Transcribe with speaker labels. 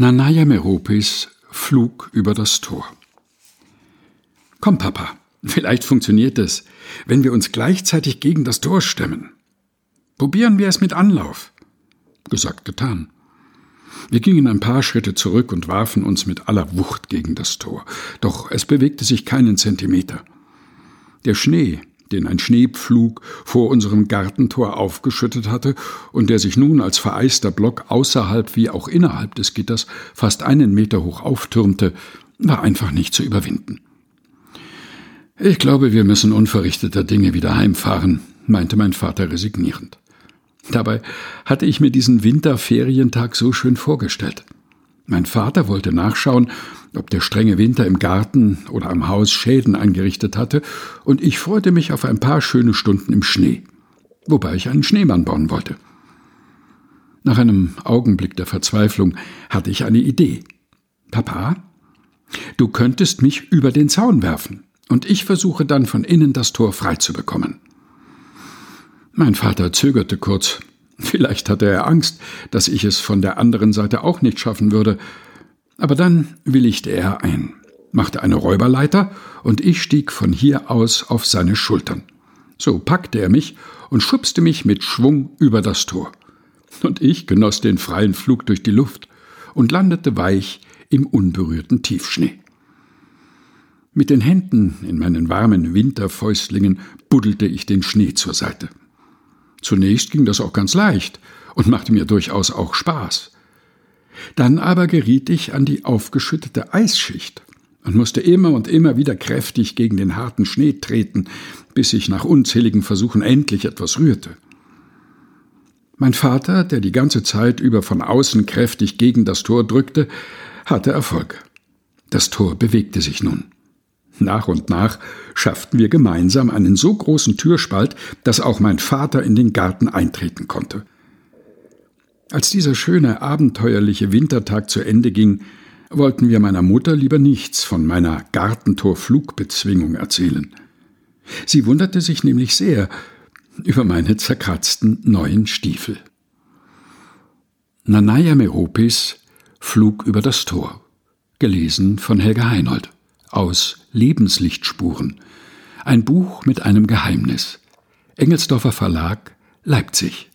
Speaker 1: Nanaya Meropis flug über das Tor. Komm, Papa, vielleicht funktioniert es, wenn wir uns gleichzeitig gegen das Tor stemmen. Probieren wir es mit Anlauf. Gesagt, getan. Wir gingen ein paar Schritte zurück und warfen uns mit aller Wucht gegen das Tor. Doch es bewegte sich keinen Zentimeter. Der Schnee, den ein Schneepflug vor unserem Gartentor aufgeschüttet hatte und der sich nun als vereister Block außerhalb wie auch innerhalb des Gitters fast einen Meter hoch auftürmte, war einfach nicht zu überwinden. Ich glaube, wir müssen unverrichteter Dinge wieder heimfahren, meinte mein Vater resignierend. Dabei hatte ich mir diesen Winterferientag so schön vorgestellt. Mein Vater wollte nachschauen, ob der strenge Winter im Garten oder am Haus Schäden angerichtet hatte, und ich freute mich auf ein paar schöne Stunden im Schnee, wobei ich einen Schneemann bauen wollte. Nach einem Augenblick der Verzweiflung hatte ich eine Idee. Papa, du könntest mich über den Zaun werfen, und ich versuche dann von innen das Tor frei zu bekommen. Mein Vater zögerte kurz. Vielleicht hatte er Angst, dass ich es von der anderen Seite auch nicht schaffen würde. Aber dann willigte er ein, machte eine Räuberleiter, und ich stieg von hier aus auf seine Schultern. So packte er mich und schubste mich mit Schwung über das Tor. Und ich genoss den freien Flug durch die Luft und landete weich im unberührten Tiefschnee. Mit den Händen in meinen warmen Winterfäustlingen buddelte ich den Schnee zur Seite. Zunächst ging das auch ganz leicht und machte mir durchaus auch Spaß. Dann aber geriet ich an die aufgeschüttete Eisschicht und musste immer und immer wieder kräftig gegen den harten Schnee treten, bis sich nach unzähligen Versuchen endlich etwas rührte. Mein Vater, der die ganze Zeit über von außen kräftig gegen das Tor drückte, hatte Erfolg. Das Tor bewegte sich nun. Nach und nach schafften wir gemeinsam einen so großen Türspalt, dass auch mein Vater in den Garten eintreten konnte. Als dieser schöne, abenteuerliche Wintertag zu Ende ging, wollten wir meiner Mutter lieber nichts von meiner Gartentorflugbezwingung erzählen. Sie wunderte sich nämlich sehr über meine zerkratzten neuen Stiefel. Nanaya Meropis Flug über das Tor. Gelesen von Helga Heinold aus Lebenslichtspuren. Ein Buch mit einem Geheimnis. Engelsdorfer Verlag, Leipzig.